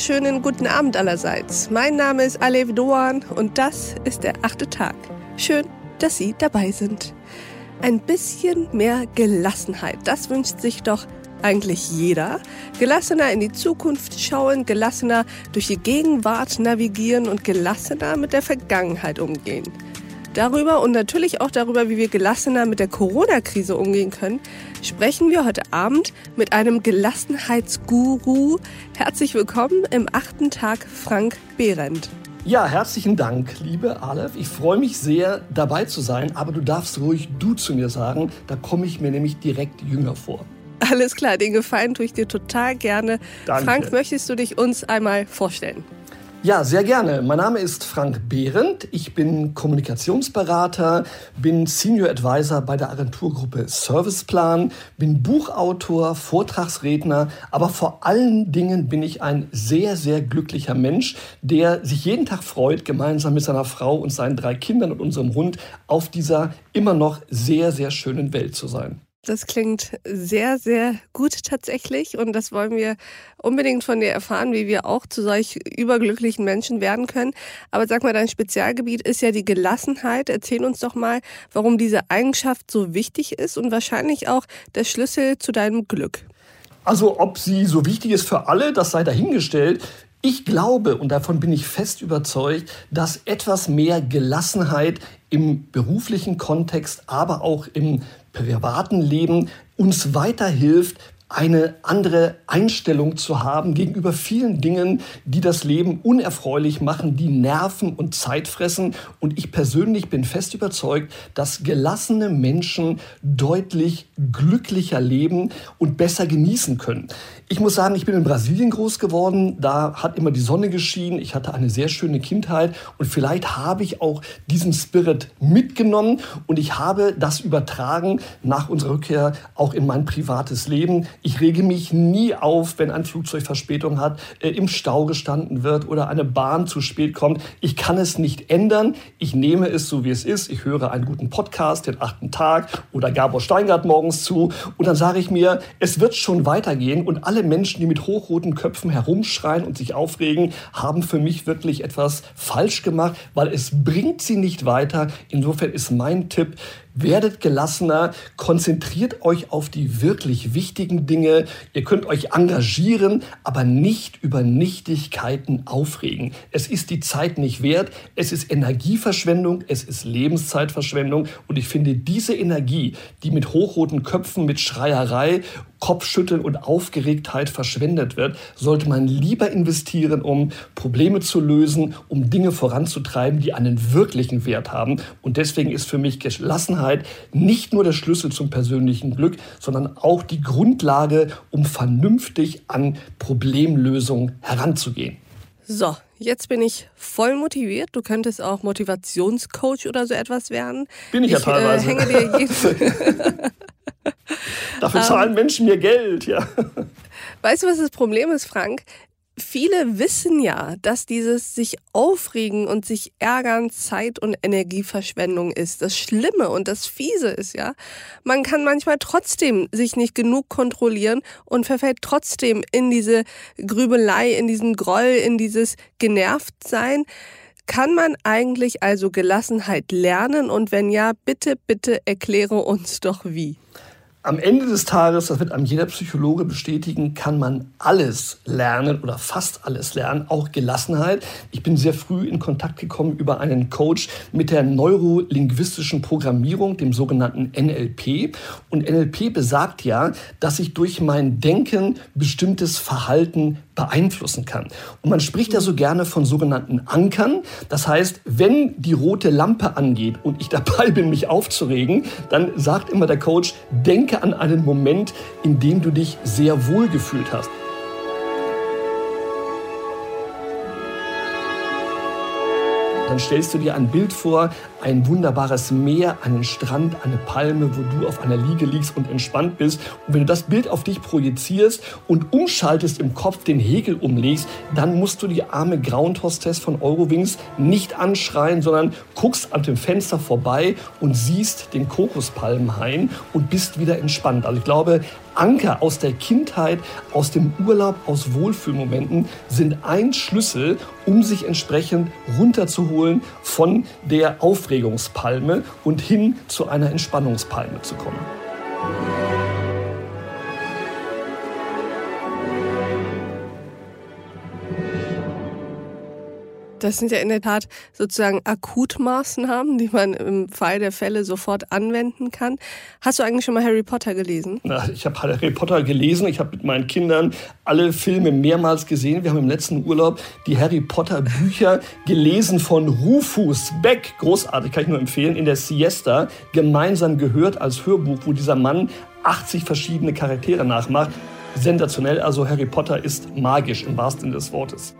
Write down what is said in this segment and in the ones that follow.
wunderschönen guten Abend allerseits. Mein Name ist Alev Doan und das ist der achte Tag. Schön, dass Sie dabei sind. Ein bisschen mehr Gelassenheit, das wünscht sich doch eigentlich jeder. Gelassener in die Zukunft schauen, gelassener durch die Gegenwart navigieren und gelassener mit der Vergangenheit umgehen. Darüber und natürlich auch darüber, wie wir gelassener mit der Corona-Krise umgehen können, sprechen wir heute Abend mit einem Gelassenheitsguru. Herzlich willkommen im achten Tag, Frank Behrendt. Ja, herzlichen Dank, liebe Aleph. Ich freue mich sehr, dabei zu sein, aber du darfst ruhig du zu mir sagen, da komme ich mir nämlich direkt jünger vor. Alles klar, den Gefallen tue ich dir total gerne. Danke. Frank, möchtest du dich uns einmal vorstellen? Ja, sehr gerne. Mein Name ist Frank Behrendt. Ich bin Kommunikationsberater, bin Senior Advisor bei der Agenturgruppe Serviceplan, bin Buchautor, Vortragsredner, aber vor allen Dingen bin ich ein sehr, sehr glücklicher Mensch, der sich jeden Tag freut, gemeinsam mit seiner Frau und seinen drei Kindern und unserem Hund auf dieser immer noch sehr, sehr schönen Welt zu sein. Das klingt sehr, sehr gut tatsächlich und das wollen wir unbedingt von dir erfahren, wie wir auch zu solch überglücklichen Menschen werden können. Aber sag mal, dein Spezialgebiet ist ja die Gelassenheit. Erzähl uns doch mal, warum diese Eigenschaft so wichtig ist und wahrscheinlich auch der Schlüssel zu deinem Glück. Also ob sie so wichtig ist für alle, das sei dahingestellt. Ich glaube, und davon bin ich fest überzeugt, dass etwas mehr Gelassenheit im beruflichen Kontext, aber auch im privaten Leben uns weiterhilft, eine andere Einstellung zu haben gegenüber vielen Dingen, die das Leben unerfreulich machen, die Nerven und Zeit fressen. Und ich persönlich bin fest überzeugt, dass gelassene Menschen deutlich glücklicher leben und besser genießen können. Ich muss sagen, ich bin in Brasilien groß geworden. Da hat immer die Sonne geschienen. Ich hatte eine sehr schöne Kindheit und vielleicht habe ich auch diesen Spirit mitgenommen und ich habe das übertragen nach unserer Rückkehr auch in mein privates Leben. Ich rege mich nie auf, wenn ein Flugzeug Verspätung hat, äh, im Stau gestanden wird oder eine Bahn zu spät kommt. Ich kann es nicht ändern. Ich nehme es so, wie es ist. Ich höre einen guten Podcast, den achten Tag oder Gabor Steingart morgens zu und dann sage ich mir, es wird schon weitergehen und alle alle Menschen, die mit hochroten Köpfen herumschreien und sich aufregen, haben für mich wirklich etwas falsch gemacht, weil es bringt sie nicht weiter. Insofern ist mein Tipp, Werdet gelassener, konzentriert euch auf die wirklich wichtigen Dinge. Ihr könnt euch engagieren, aber nicht über Nichtigkeiten aufregen. Es ist die Zeit nicht wert, es ist Energieverschwendung, es ist Lebenszeitverschwendung und ich finde diese Energie, die mit hochroten Köpfen, mit Schreierei Kopfschütteln und Aufgeregtheit verschwendet wird, sollte man lieber investieren, um Probleme zu lösen, um Dinge voranzutreiben, die einen wirklichen Wert haben. Und deswegen ist für mich Gelassenheit nicht nur der Schlüssel zum persönlichen Glück, sondern auch die Grundlage, um vernünftig an Problemlösungen heranzugehen. So, jetzt bin ich voll motiviert. Du könntest auch Motivationscoach oder so etwas werden. Bin ich, ich ja teilweise. Äh, hänge dir jeden Dafür zahlen um, ähm. Menschen mir Geld, ja. Weißt du, was das Problem ist, Frank? viele wissen ja, dass dieses sich aufregen und sich ärgern Zeit- und Energieverschwendung ist. Das Schlimme und das Fiese ist ja, man kann manchmal trotzdem sich nicht genug kontrollieren und verfällt trotzdem in diese Grübelei, in diesen Groll, in dieses Genervtsein. Kann man eigentlich also Gelassenheit lernen? Und wenn ja, bitte, bitte erkläre uns doch wie. Am Ende des Tages, das wird einem jeder Psychologe bestätigen, kann man alles lernen oder fast alles lernen, auch Gelassenheit. Ich bin sehr früh in Kontakt gekommen über einen Coach mit der neurolinguistischen Programmierung, dem sogenannten NLP. Und NLP besagt ja, dass ich durch mein Denken bestimmtes Verhalten beeinflussen kann. Und man spricht ja so gerne von sogenannten Ankern. Das heißt, wenn die rote Lampe angeht und ich dabei bin, mich aufzuregen, dann sagt immer der Coach, denke an einen Moment, in dem du dich sehr wohl gefühlt hast. Dann stellst du dir ein Bild vor, ein wunderbares Meer, einen Strand, eine Palme, wo du auf einer Liege liegst und entspannt bist. Und wenn du das Bild auf dich projizierst und umschaltest im Kopf, den Hegel umlegst, dann musst du die arme Ground-Hostess von Eurowings nicht anschreien, sondern guckst an dem Fenster vorbei und siehst den Kokospalmenhain und bist wieder entspannt. Also ich glaube, Anker aus der Kindheit, aus dem Urlaub, aus Wohlfühlmomenten sind ein Schlüssel, um sich entsprechend runterzuholen von der Aufregungspalme und hin zu einer Entspannungspalme zu kommen. Das sind ja in der Tat sozusagen Akutmaßnahmen, die man im Fall der Fälle sofort anwenden kann. Hast du eigentlich schon mal Harry Potter gelesen? Na, ich habe Harry Potter gelesen. Ich habe mit meinen Kindern alle Filme mehrmals gesehen. Wir haben im letzten Urlaub die Harry Potter Bücher gelesen von Rufus Beck. Großartig, kann ich nur empfehlen. In der Siesta gemeinsam gehört als Hörbuch, wo dieser Mann 80 verschiedene Charaktere nachmacht. Sensationell. Also Harry Potter ist magisch im wahrsten Sinne des Wortes.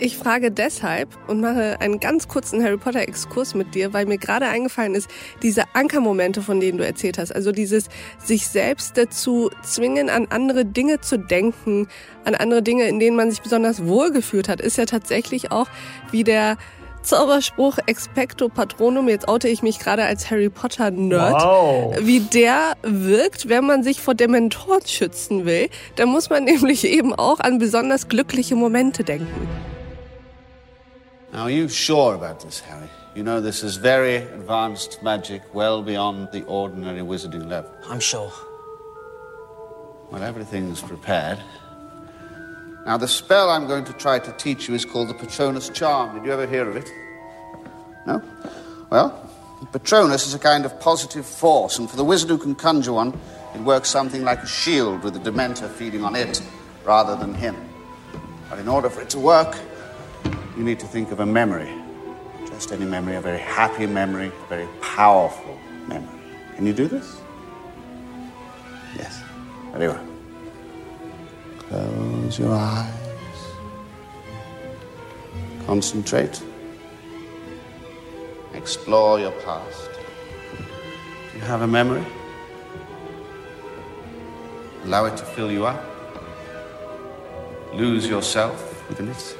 Ich frage deshalb und mache einen ganz kurzen Harry Potter Exkurs mit dir, weil mir gerade eingefallen ist, diese Ankermomente, von denen du erzählt hast, also dieses sich selbst dazu zwingen, an andere Dinge zu denken, an andere Dinge, in denen man sich besonders wohlgefühlt hat, ist ja tatsächlich auch wie der Zauberspruch Expecto Patronum, jetzt oute ich mich gerade als Harry Potter Nerd, wow. wie der wirkt, wenn man sich vor Dementoren schützen will. Da muss man nämlich eben auch an besonders glückliche Momente denken. Now, are you sure about this, Harry? You know this is very advanced magic, well beyond the ordinary wizarding level. I'm sure. Well, everything's prepared. Now, the spell I'm going to try to teach you is called the Patronus Charm. Did you ever hear of it? No? Well, Patronus is a kind of positive force, and for the wizard who can conjure one, it works something like a shield with the Dementor feeding on it rather than him. But in order for it to work, you need to think of a memory. Just any memory, a very happy memory, a very powerful memory. Can you do this? Yes. Very well. Close your eyes. Concentrate. Explore your past. Do you have a memory? Allow it to fill you up. Lose yourself within it.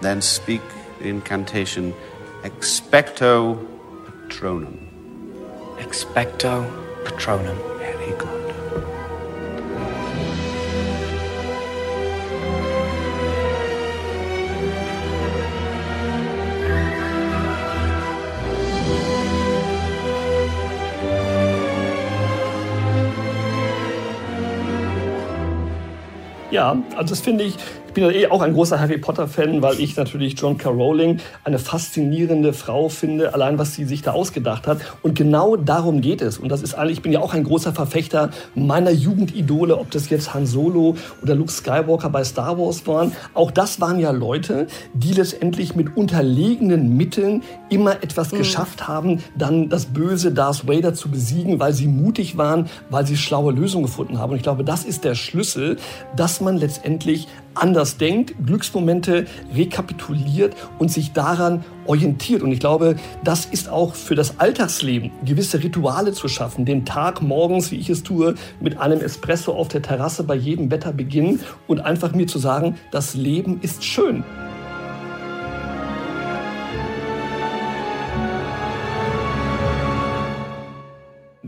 Then speak the incantation Expecto Patronum. Expecto Patronum. Very good. Ja, also das finde ich, ich bin ja eh auch ein großer Harry Potter-Fan, weil ich natürlich John K. Rowling eine faszinierende Frau finde, allein was sie sich da ausgedacht hat. Und genau darum geht es. Und das ist eigentlich, ich bin ja auch ein großer Verfechter meiner Jugendidole, ob das jetzt Han Solo oder Luke Skywalker bei Star Wars waren. Auch das waren ja Leute, die letztendlich mit unterlegenen Mitteln immer etwas mhm. geschafft haben, dann das böse Darth Vader zu besiegen, weil sie mutig waren, weil sie schlaue Lösungen gefunden haben. Und ich glaube, das ist der Schlüssel, dass man letztendlich anders denkt, Glücksmomente rekapituliert und sich daran orientiert. Und ich glaube, das ist auch für das Alltagsleben, gewisse Rituale zu schaffen, den Tag morgens, wie ich es tue, mit einem Espresso auf der Terrasse bei jedem Wetter beginnen und einfach mir zu sagen, das Leben ist schön.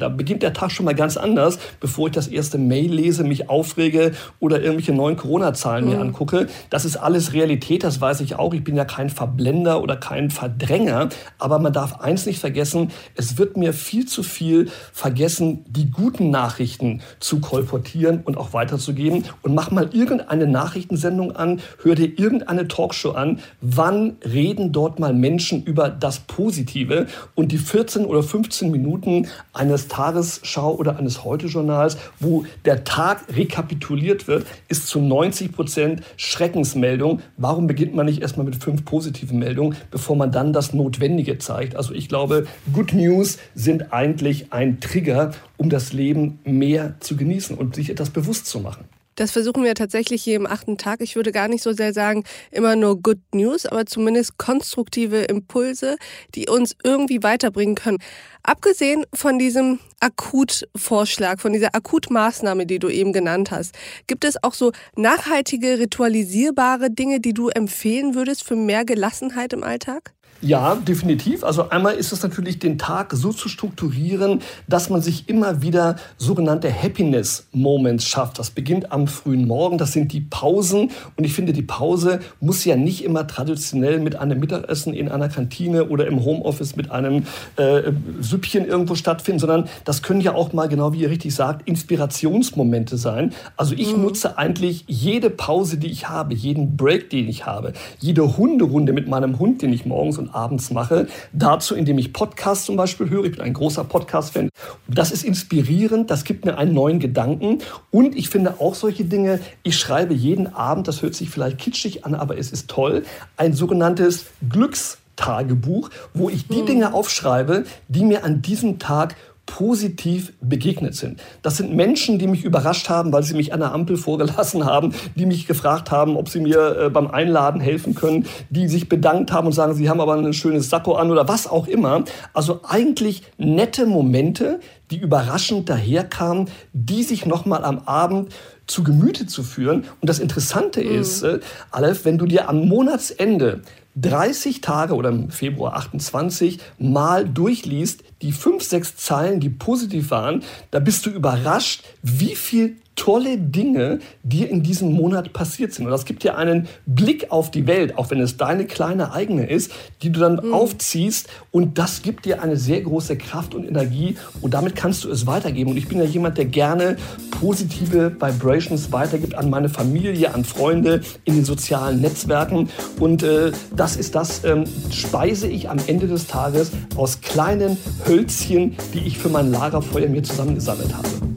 Da beginnt der Tag schon mal ganz anders, bevor ich das erste Mail lese, mich aufrege oder irgendwelche neuen Corona-Zahlen mhm. mir angucke. Das ist alles Realität, das weiß ich auch. Ich bin ja kein Verblender oder kein Verdränger. Aber man darf eins nicht vergessen, es wird mir viel zu viel vergessen, die guten Nachrichten zu kolportieren und auch weiterzugeben. Und mach mal irgendeine Nachrichtensendung an, hör dir irgendeine Talkshow an. Wann reden dort mal Menschen über das Positive? Und die 14 oder 15 Minuten eines Tagesschau oder eines Heute-Journals, wo der Tag rekapituliert wird, ist zu 90 Prozent Schreckensmeldung. Warum beginnt man nicht erstmal mit fünf positiven Meldungen, bevor man dann das Notwendige zeigt? Also ich glaube, Good News sind eigentlich ein Trigger, um das Leben mehr zu genießen und sich etwas bewusst zu machen. Das versuchen wir tatsächlich hier im achten Tag. Ich würde gar nicht so sehr sagen, immer nur Good News, aber zumindest konstruktive Impulse, die uns irgendwie weiterbringen können. Abgesehen von diesem Akutvorschlag, von dieser Akutmaßnahme, die du eben genannt hast, gibt es auch so nachhaltige, ritualisierbare Dinge, die du empfehlen würdest für mehr Gelassenheit im Alltag? Ja, definitiv. Also einmal ist es natürlich, den Tag so zu strukturieren, dass man sich immer wieder sogenannte Happiness Moments schafft. Das beginnt am frühen Morgen, das sind die Pausen. Und ich finde, die Pause muss ja nicht immer traditionell mit einem Mittagessen in einer Kantine oder im Homeoffice mit einem äh, Süppchen irgendwo stattfinden, sondern das können ja auch mal, genau wie ihr richtig sagt, Inspirationsmomente sein. Also ich mhm. nutze eigentlich jede Pause, die ich habe, jeden Break, den ich habe, jede Hunderunde mit meinem Hund, den ich morgens und abends mache, dazu, indem ich Podcasts zum Beispiel höre. Ich bin ein großer Podcast-Fan. Das ist inspirierend, das gibt mir einen neuen Gedanken. Und ich finde auch solche Dinge, ich schreibe jeden Abend, das hört sich vielleicht kitschig an, aber es ist toll, ein sogenanntes Glückstagebuch, wo ich die hm. Dinge aufschreibe, die mir an diesem Tag positiv begegnet sind. Das sind Menschen, die mich überrascht haben, weil sie mich an der Ampel vorgelassen haben, die mich gefragt haben, ob sie mir äh, beim Einladen helfen können, die sich bedankt haben und sagen, sie haben aber ein schönes Sakko an oder was auch immer. Also eigentlich nette Momente, die überraschend daherkamen, die sich nochmal am Abend zu Gemüte zu führen. Und das Interessante mhm. ist, äh, Aleph, wenn du dir am Monatsende 30 Tage oder im Februar 28 mal durchliest, die fünf, sechs Zeilen, die positiv waren, da bist du überrascht, wie viel tolle Dinge dir in diesem Monat passiert sind. Und das gibt dir einen Blick auf die Welt, auch wenn es deine kleine eigene ist, die du dann mhm. aufziehst. Und das gibt dir eine sehr große Kraft und Energie. Und damit kannst du es weitergeben. Und ich bin ja jemand, der gerne positive Vibrations weitergibt an meine Familie, an Freunde, in den sozialen Netzwerken. Und äh, das ist das, ähm, speise ich am Ende des Tages aus kleinen Hölzchen, die ich für mein Lagerfeuer mir zusammengesammelt habe.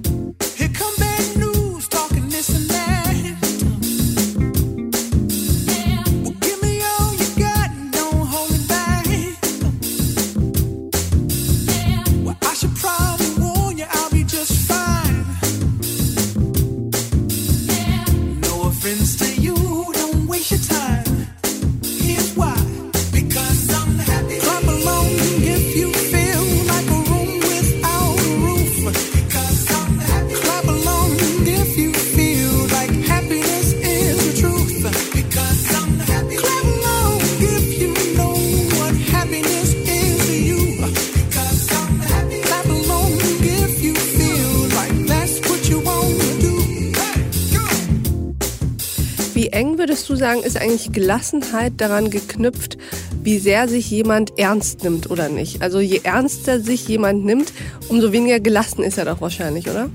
Sagen, ist eigentlich Gelassenheit daran geknüpft, wie sehr sich jemand ernst nimmt oder nicht. Also je ernster sich jemand nimmt, umso weniger gelassen ist er doch wahrscheinlich, oder?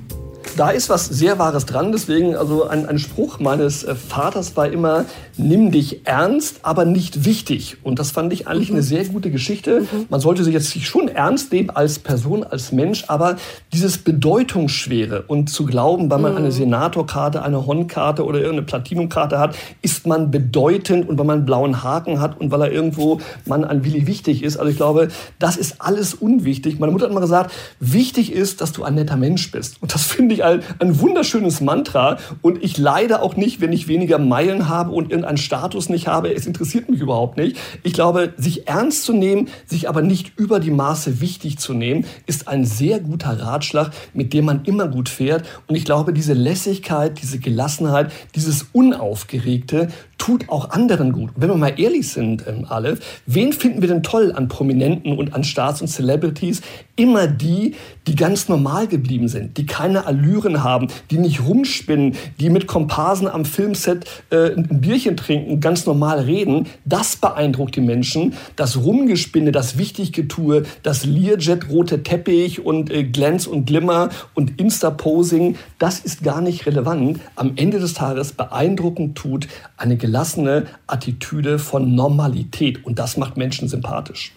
Da ist was sehr Wahres dran. Deswegen, also ein, ein Spruch meines äh, Vaters war immer, nimm dich ernst, aber nicht wichtig. Und das fand ich eigentlich mhm. eine sehr gute Geschichte. Mhm. Man sollte sich jetzt schon ernst nehmen als Person, als Mensch, aber dieses Bedeutungsschwere und zu glauben, weil man mhm. eine Senatorkarte, eine Hornkarte oder irgendeine Platinumkarte hat, ist man bedeutend und weil man einen blauen Haken hat und weil er irgendwo man an Willi wichtig ist. Also ich glaube, das ist alles unwichtig. Meine Mutter hat mal gesagt, wichtig ist, dass du ein netter Mensch bist. Und das finde ich ein, ein wunderschönes Mantra. Und ich leide auch nicht, wenn ich weniger Meilen habe und irgendein einen Status nicht habe, es interessiert mich überhaupt nicht. Ich glaube, sich ernst zu nehmen, sich aber nicht über die Maße wichtig zu nehmen, ist ein sehr guter Ratschlag, mit dem man immer gut fährt. Und ich glaube, diese Lässigkeit, diese Gelassenheit, dieses Unaufgeregte tut auch anderen gut. wenn wir mal ehrlich sind, ähm, Aleph, wen finden wir denn toll an Prominenten und an Stars und Celebrities? Immer die, die ganz normal geblieben sind, die keine Allüren haben, die nicht rumspinnen, die mit Komparsen am Filmset äh, ein Bierchen trinken, ganz normal reden. Das beeindruckt die Menschen. Das Rumgespinne, das Wichtiggetue, das Learjet, rote Teppich und äh, Glänz und Glimmer und Insta-Posing, das ist gar nicht relevant. Am Ende des Tages beeindruckend tut eine gelassene Attitüde von Normalität. Und das macht Menschen sympathisch.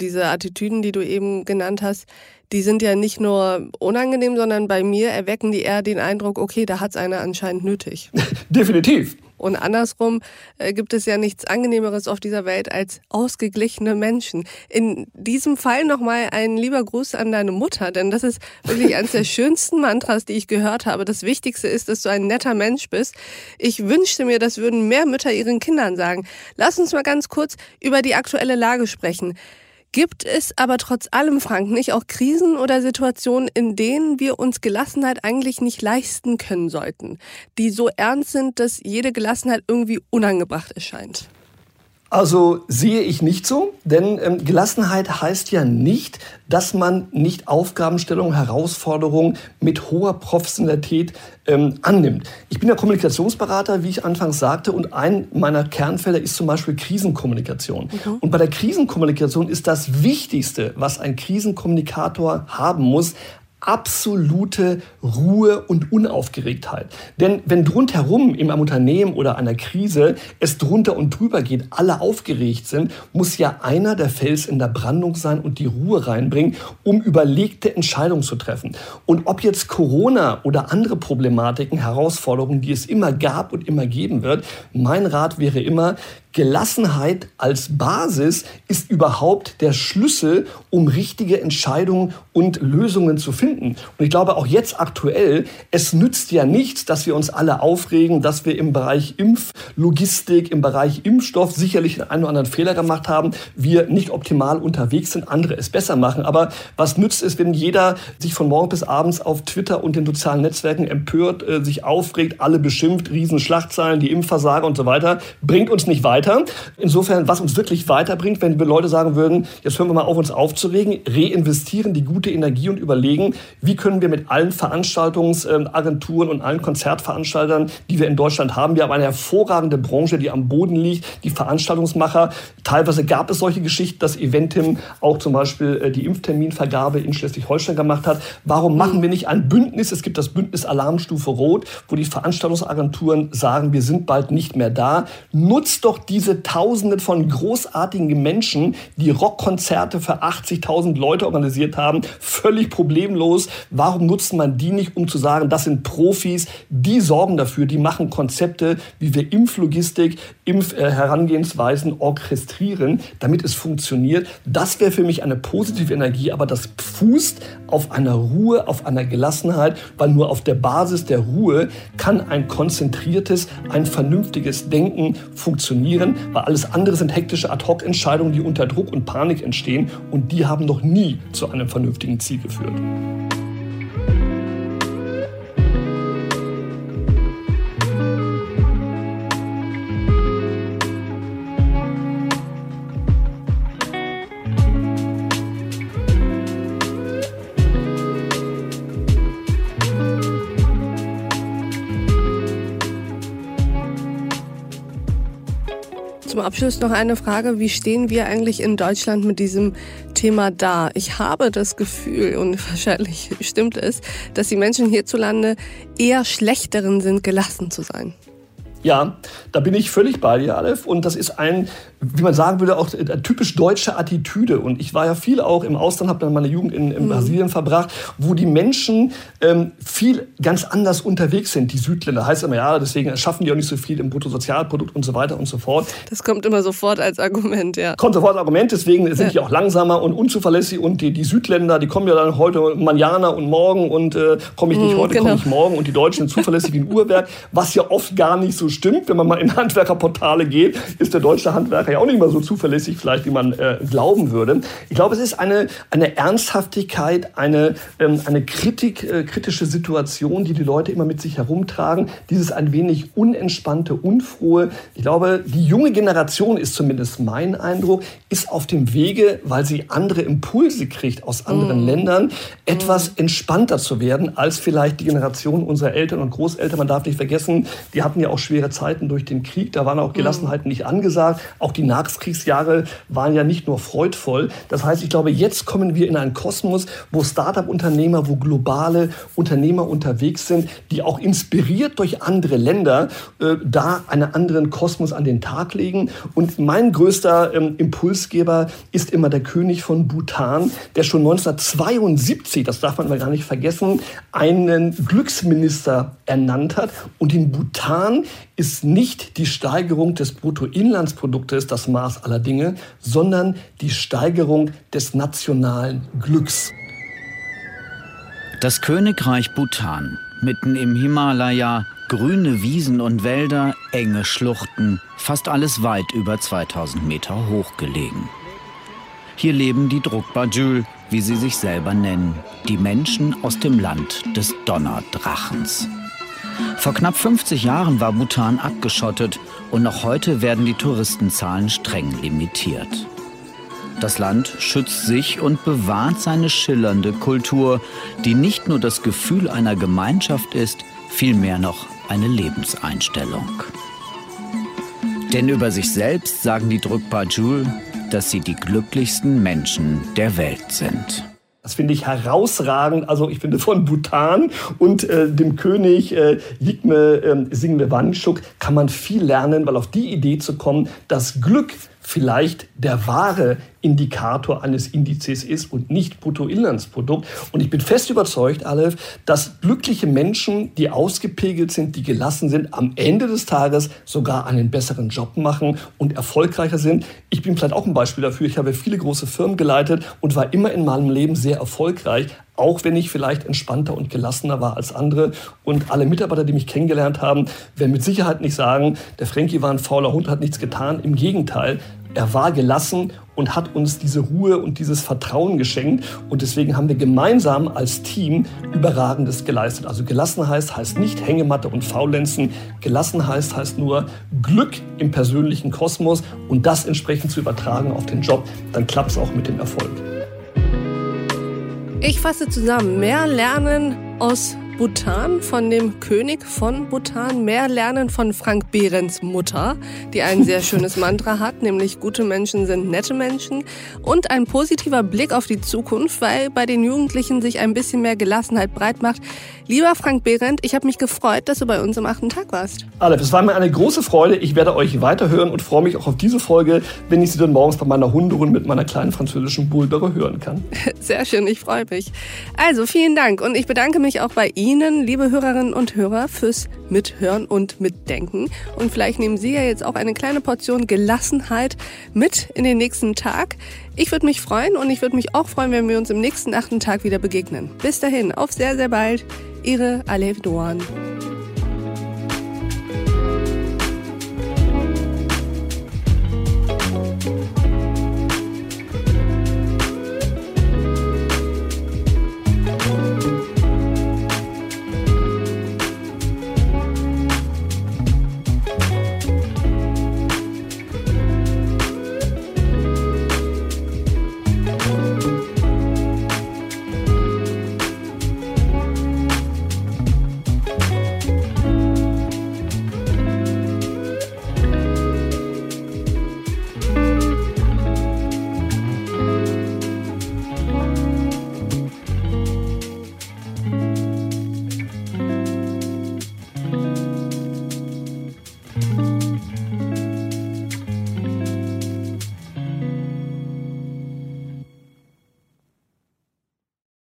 Diese Attitüden, die du eben genannt hast, die sind ja nicht nur unangenehm, sondern bei mir erwecken die eher den Eindruck, okay, da hat es einer anscheinend nötig. Definitiv. Und andersrum äh, gibt es ja nichts Angenehmeres auf dieser Welt als ausgeglichene Menschen. In diesem Fall nochmal ein lieber Gruß an deine Mutter, denn das ist wirklich eines der schönsten Mantras, die ich gehört habe. Das Wichtigste ist, dass du ein netter Mensch bist. Ich wünschte mir, das würden mehr Mütter ihren Kindern sagen. Lass uns mal ganz kurz über die aktuelle Lage sprechen. Gibt es aber trotz allem, Frank, nicht auch Krisen oder Situationen, in denen wir uns Gelassenheit eigentlich nicht leisten können sollten, die so ernst sind, dass jede Gelassenheit irgendwie unangebracht erscheint? Also sehe ich nicht so, denn ähm, Gelassenheit heißt ja nicht, dass man nicht Aufgabenstellungen, Herausforderungen mit hoher Professionalität ähm, annimmt. Ich bin ja Kommunikationsberater, wie ich anfangs sagte, und ein meiner Kernfelder ist zum Beispiel Krisenkommunikation. Mhm. Und bei der Krisenkommunikation ist das Wichtigste, was ein Krisenkommunikator haben muss, absolute Ruhe und Unaufgeregtheit. Denn wenn rundherum in einem Unternehmen oder einer Krise es drunter und drüber geht, alle aufgeregt sind, muss ja einer der Fels in der Brandung sein und die Ruhe reinbringen, um überlegte Entscheidungen zu treffen. Und ob jetzt Corona oder andere Problematiken, Herausforderungen, die es immer gab und immer geben wird, mein Rat wäre immer, Gelassenheit als Basis ist überhaupt der Schlüssel, um richtige Entscheidungen und Lösungen zu finden. Und ich glaube auch jetzt aktuell, es nützt ja nichts, dass wir uns alle aufregen, dass wir im Bereich Impflogistik, im Bereich Impfstoff sicherlich einen oder anderen Fehler gemacht haben, wir nicht optimal unterwegs sind, andere es besser machen. Aber was nützt es, wenn jeder sich von morgens bis abends auf Twitter und den sozialen Netzwerken empört, äh, sich aufregt, alle beschimpft, Riesenschlachtzahlen, die Impfversager und so weiter, bringt uns nicht weiter weiter. Insofern, was uns wirklich weiterbringt, wenn wir Leute sagen würden, jetzt hören wir mal auf, uns aufzuregen, reinvestieren die gute Energie und überlegen, wie können wir mit allen Veranstaltungsagenturen und allen Konzertveranstaltern, die wir in Deutschland haben, wir haben eine hervorragende Branche, die am Boden liegt, die Veranstaltungsmacher. Teilweise gab es solche Geschichten, dass Eventim auch zum Beispiel äh, die Impfterminvergabe in Schleswig-Holstein gemacht hat. Warum machen wir nicht ein Bündnis? Es gibt das Bündnis Alarmstufe Rot, wo die Veranstaltungsagenturen sagen, wir sind bald nicht mehr da. Nutzt doch die diese Tausenden von großartigen Menschen, die Rockkonzerte für 80.000 Leute organisiert haben, völlig problemlos. Warum nutzt man die nicht, um zu sagen, das sind Profis, die sorgen dafür, die machen Konzepte, wie wir Impflogistik, Impfherangehensweisen orchestrieren, damit es funktioniert. Das wäre für mich eine positive Energie, aber das fußt auf einer Ruhe, auf einer Gelassenheit, weil nur auf der Basis der Ruhe kann ein konzentriertes, ein vernünftiges Denken funktionieren reagieren, weil alles andere sind hektische Ad-Hoc-Entscheidungen, die unter Druck und Panik entstehen und die haben noch nie zu einem vernünftigen Ziel geführt. Abschluss noch eine Frage. Wie stehen wir eigentlich in Deutschland mit diesem Thema da? Ich habe das Gefühl, und wahrscheinlich stimmt es, dass die Menschen hierzulande eher schlechteren sind, gelassen zu sein. Ja, da bin ich völlig bei dir, Aleph. Und das ist ein, wie man sagen würde, auch eine typisch deutsche Attitüde. Und ich war ja viel auch im Ausland, habe dann meine Jugend in, in mhm. Brasilien verbracht, wo die Menschen ähm, viel ganz anders unterwegs sind. Die Südländer heißt immer, ja, deswegen schaffen die auch nicht so viel im Bruttosozialprodukt und so weiter und so fort. Das kommt immer sofort als Argument, ja. Kommt sofort als Argument, deswegen sind ja. die auch langsamer und unzuverlässig. Und die, die Südländer, die kommen ja dann heute manjana und morgen und äh, komme ich nicht mhm, heute, genau. komme ich morgen. Und die Deutschen sind zuverlässig wie ein Uhrwerk, was ja oft gar nicht so stimmt. Wenn man mal in Handwerkerportale geht, ist der deutsche Handwerker ja auch nicht mal so zuverlässig vielleicht, wie man äh, glauben würde. Ich glaube, es ist eine, eine Ernsthaftigkeit, eine, ähm, eine Kritik, äh, kritische Situation, die die Leute immer mit sich herumtragen. Dieses ein wenig unentspannte, unfrohe. Ich glaube, die junge Generation ist zumindest mein Eindruck, ist auf dem Wege, weil sie andere Impulse kriegt aus anderen mm. Ländern, etwas mm. entspannter zu werden als vielleicht die Generation unserer Eltern und Großeltern. Man darf nicht vergessen, die hatten ja auch schwere Zeiten durch den Krieg. Da waren auch Gelassenheiten nicht angesagt. Auch die Nachkriegsjahre waren ja nicht nur freudvoll. Das heißt, ich glaube, jetzt kommen wir in einen Kosmos, wo Start-up-Unternehmer, wo globale Unternehmer unterwegs sind, die auch inspiriert durch andere Länder äh, da einen anderen Kosmos an den Tag legen. Und mein größter ähm, Impulsgeber ist immer der König von Bhutan, der schon 1972, das darf man mal gar nicht vergessen, einen Glücksminister ernannt hat. Und in Bhutan ist nicht die Steigerung des Bruttoinlandsproduktes das Maß aller Dinge, sondern die Steigerung des nationalen Glücks. Das Königreich Bhutan, mitten im Himalaya, grüne Wiesen und Wälder, enge Schluchten, fast alles weit über 2000 Meter hoch gelegen. Hier leben die Drukpa-Jül, wie sie sich selber nennen, die Menschen aus dem Land des Donnerdrachens. Vor knapp 50 Jahren war Bhutan abgeschottet und noch heute werden die Touristenzahlen streng limitiert. Das Land schützt sich und bewahrt seine schillernde Kultur, die nicht nur das Gefühl einer Gemeinschaft ist, vielmehr noch eine Lebenseinstellung. Denn über sich selbst sagen die Drukpa Jul, dass sie die glücklichsten Menschen der Welt sind. Das finde ich herausragend. Also ich finde von Bhutan und äh, dem König äh, Yigme äh, Singme Wanchuk kann man viel lernen, weil auf die Idee zu kommen, dass Glück vielleicht der wahre Indikator eines Indizes ist und nicht Bruttoinlandsprodukt. Und ich bin fest überzeugt, Aleph, dass glückliche Menschen, die ausgepegelt sind, die gelassen sind, am Ende des Tages sogar einen besseren Job machen und erfolgreicher sind. Ich bin vielleicht auch ein Beispiel dafür. Ich habe viele große Firmen geleitet und war immer in meinem Leben sehr erfolgreich, auch wenn ich vielleicht entspannter und gelassener war als andere. Und alle Mitarbeiter, die mich kennengelernt haben, werden mit Sicherheit nicht sagen, der Frankie war ein fauler Hund, hat nichts getan. Im Gegenteil, er war gelassen und hat uns diese Ruhe und dieses Vertrauen geschenkt. Und deswegen haben wir gemeinsam als Team Überragendes geleistet. Also Gelassenheit heißt nicht Hängematte und Faulenzen. Gelassenheit heißt nur Glück im persönlichen Kosmos und das entsprechend zu übertragen auf den Job. Dann klappt es auch mit dem Erfolg. Ich fasse zusammen. Mehr lernen aus Bhutan, von dem König von Bhutan, mehr lernen von Frank Behrens Mutter, die ein sehr schönes Mantra hat, nämlich gute Menschen sind nette Menschen und ein positiver Blick auf die Zukunft, weil bei den Jugendlichen sich ein bisschen mehr Gelassenheit breit macht. Lieber Frank Behrendt, ich habe mich gefreut, dass du bei uns am achten Tag warst. Aleph, es war mir eine große Freude. Ich werde euch weiterhören und freue mich auch auf diese Folge, wenn ich sie dann morgens bei meiner Hunderunde mit meiner kleinen französischen Bulldogge hören kann. Sehr schön, ich freue mich. Also vielen Dank und ich bedanke mich auch bei Ihnen, liebe Hörerinnen und Hörer, fürs Mithören und Mitdenken. Und vielleicht nehmen Sie ja jetzt auch eine kleine Portion Gelassenheit mit in den nächsten Tag. Ich würde mich freuen und ich würde mich auch freuen, wenn wir uns im nächsten achten Tag wieder begegnen. Bis dahin, auf sehr, sehr bald. Ihre Alef Doan.